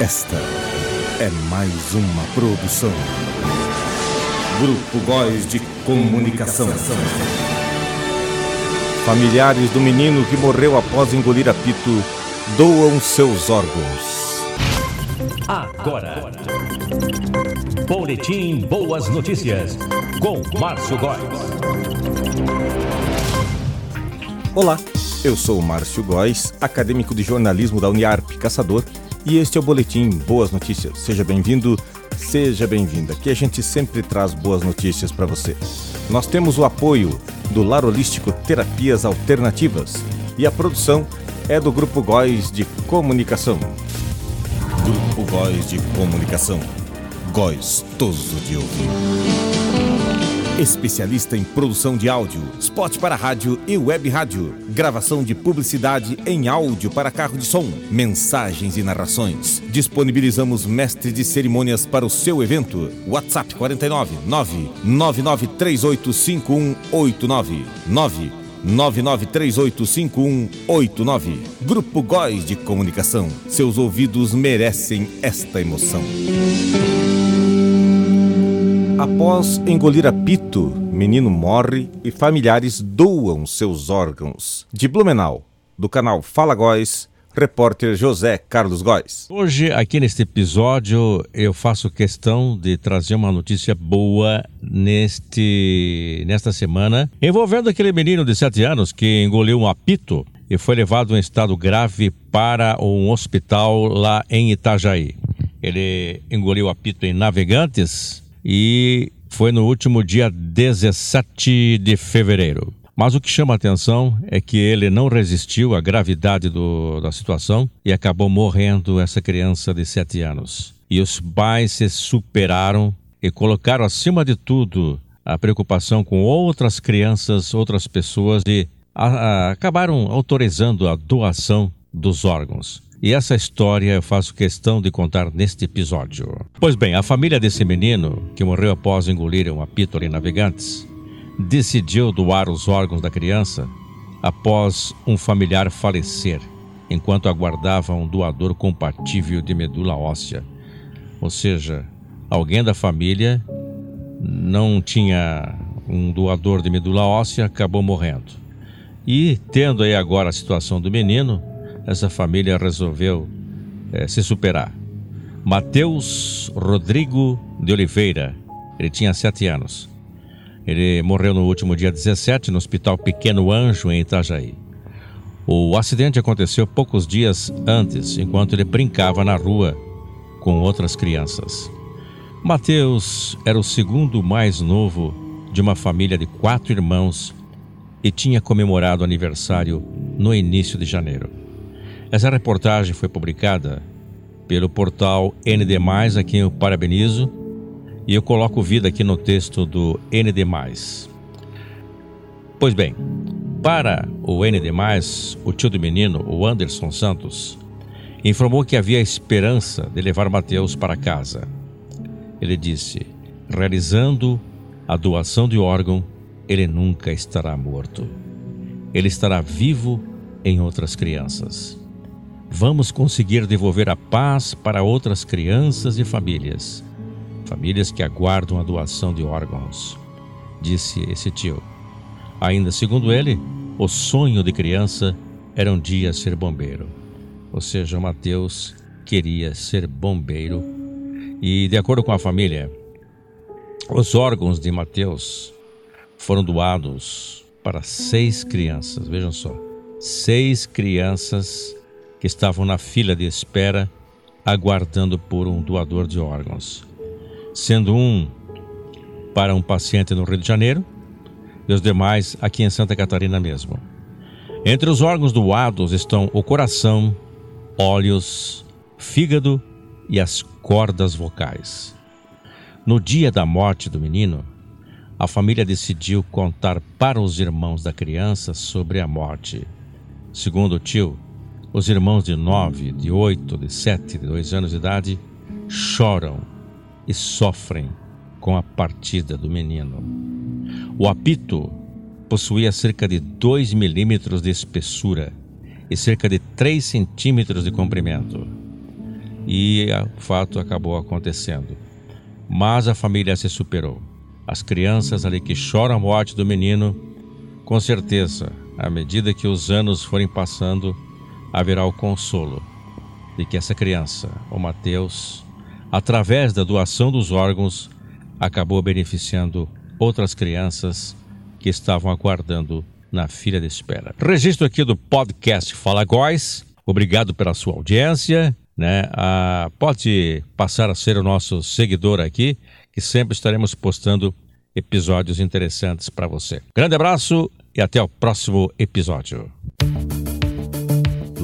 Esta é mais uma produção. Grupo Góis de Comunicação. Familiares do menino que morreu após engolir apito doam seus órgãos. Agora. Boletim Boas Notícias com Márcio Góes. Olá, eu sou o Márcio Góes, acadêmico de jornalismo da Uniarp, caçador, e este é o Boletim Boas Notícias. Seja bem-vindo, seja bem-vinda. Aqui a gente sempre traz boas notícias para você. Nós temos o apoio do Lar Holístico Terapias Alternativas e a produção é do Grupo Góis de Comunicação. Grupo Góis de Comunicação. Gostoso de ouvir. Especialista em produção de áudio, spot para rádio e web rádio, gravação de publicidade em áudio para carro de som, mensagens e narrações. Disponibilizamos mestres de cerimônias para o seu evento. WhatsApp 49 999385189 9 99385189. Grupo Góis de Comunicação. Seus ouvidos merecem esta emoção. Após engolir apito, menino morre e familiares doam seus órgãos. De Blumenau, do canal Fala Góis, repórter José Carlos Góes. Hoje, aqui neste episódio, eu faço questão de trazer uma notícia boa neste, nesta semana, envolvendo aquele menino de 7 anos que engoliu um apito e foi levado em estado grave para um hospital lá em Itajaí. Ele engoliu apito em Navegantes e foi no último dia 17 de fevereiro. Mas o que chama a atenção é que ele não resistiu à gravidade do, da situação e acabou morrendo essa criança de 7 anos. E os pais se superaram e colocaram acima de tudo a preocupação com outras crianças, outras pessoas e a, a, acabaram autorizando a doação dos órgãos. E essa história eu faço questão de contar neste episódio. Pois bem, a família desse menino, que morreu após engolir um apito em Navegantes, decidiu doar os órgãos da criança após um familiar falecer, enquanto aguardava um doador compatível de medula óssea. Ou seja, alguém da família não tinha um doador de medula óssea, acabou morrendo. E, tendo aí agora a situação do menino, essa família resolveu é, se superar. Mateus Rodrigo de Oliveira, ele tinha sete anos. Ele morreu no último dia 17 no Hospital Pequeno Anjo, em Itajaí. O acidente aconteceu poucos dias antes, enquanto ele brincava na rua com outras crianças. Mateus era o segundo mais novo de uma família de quatro irmãos e tinha comemorado o aniversário no início de janeiro. Essa reportagem foi publicada pelo portal ND+, a quem eu parabenizo, e eu coloco vida aqui no texto do ND+. Pois bem, para o ND+, o tio do menino, o Anderson Santos, informou que havia esperança de levar Mateus para casa. Ele disse: realizando a doação de órgão, ele nunca estará morto. Ele estará vivo em outras crianças vamos conseguir devolver a paz para outras crianças e famílias, famílias que aguardam a doação de órgãos, disse esse tio. Ainda segundo ele, o sonho de criança era um dia ser bombeiro. Ou seja, Mateus queria ser bombeiro. E, de acordo com a família, os órgãos de Mateus foram doados para seis crianças. Vejam só, seis crianças que estavam na fila de espera aguardando por um doador de órgãos, sendo um para um paciente no Rio de Janeiro e os demais aqui em Santa Catarina mesmo. Entre os órgãos doados estão o coração, olhos, fígado e as cordas vocais. No dia da morte do menino, a família decidiu contar para os irmãos da criança sobre a morte. Segundo o tio, os irmãos de nove, de oito, de sete, de dois anos de idade choram e sofrem com a partida do menino. O apito possuía cerca de 2 milímetros de espessura e cerca de 3 centímetros de comprimento. e o fato acabou acontecendo. Mas a família se superou. As crianças ali que choram a morte do menino, com certeza, à medida que os anos forem passando, haverá o consolo de que essa criança, o Mateus, através da doação dos órgãos, acabou beneficiando outras crianças que estavam aguardando na fila de espera. Registro aqui do podcast Fala Góis. Obrigado pela sua audiência. Né? Ah, pode passar a ser o nosso seguidor aqui, que sempre estaremos postando episódios interessantes para você. Grande abraço e até o próximo episódio.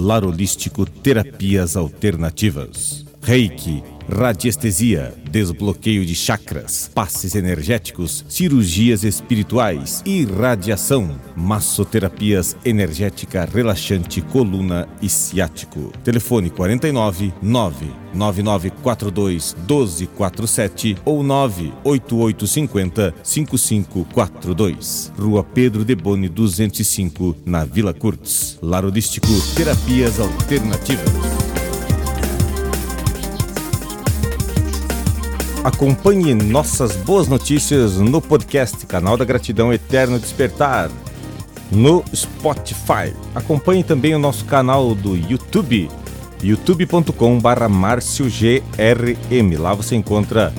Larolístico Terapias Alternativas. Reiki radiestesia, desbloqueio de chakras, passes energéticos, cirurgias espirituais, irradiação, massoterapias energética relaxante coluna e ciático. Telefone 49 99942 1247 ou 98850 5542. Rua Pedro de Boni 205, na Vila Curtis. Larodístico Terapias Alternativas. Acompanhe nossas boas notícias no podcast Canal da Gratidão Eterno Despertar, no Spotify. Acompanhe também o nosso canal do YouTube, youtube.com.br marciogrm. Lá você encontra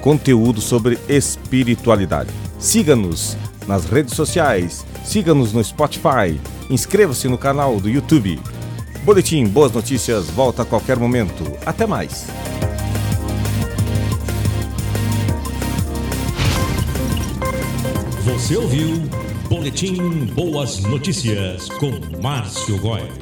conteúdo sobre espiritualidade. Siga-nos nas redes sociais, siga-nos no Spotify, inscreva-se no canal do YouTube. Boletim Boas Notícias volta a qualquer momento. Até mais! Você ouviu Boletim Boas Notícias com Márcio Góes.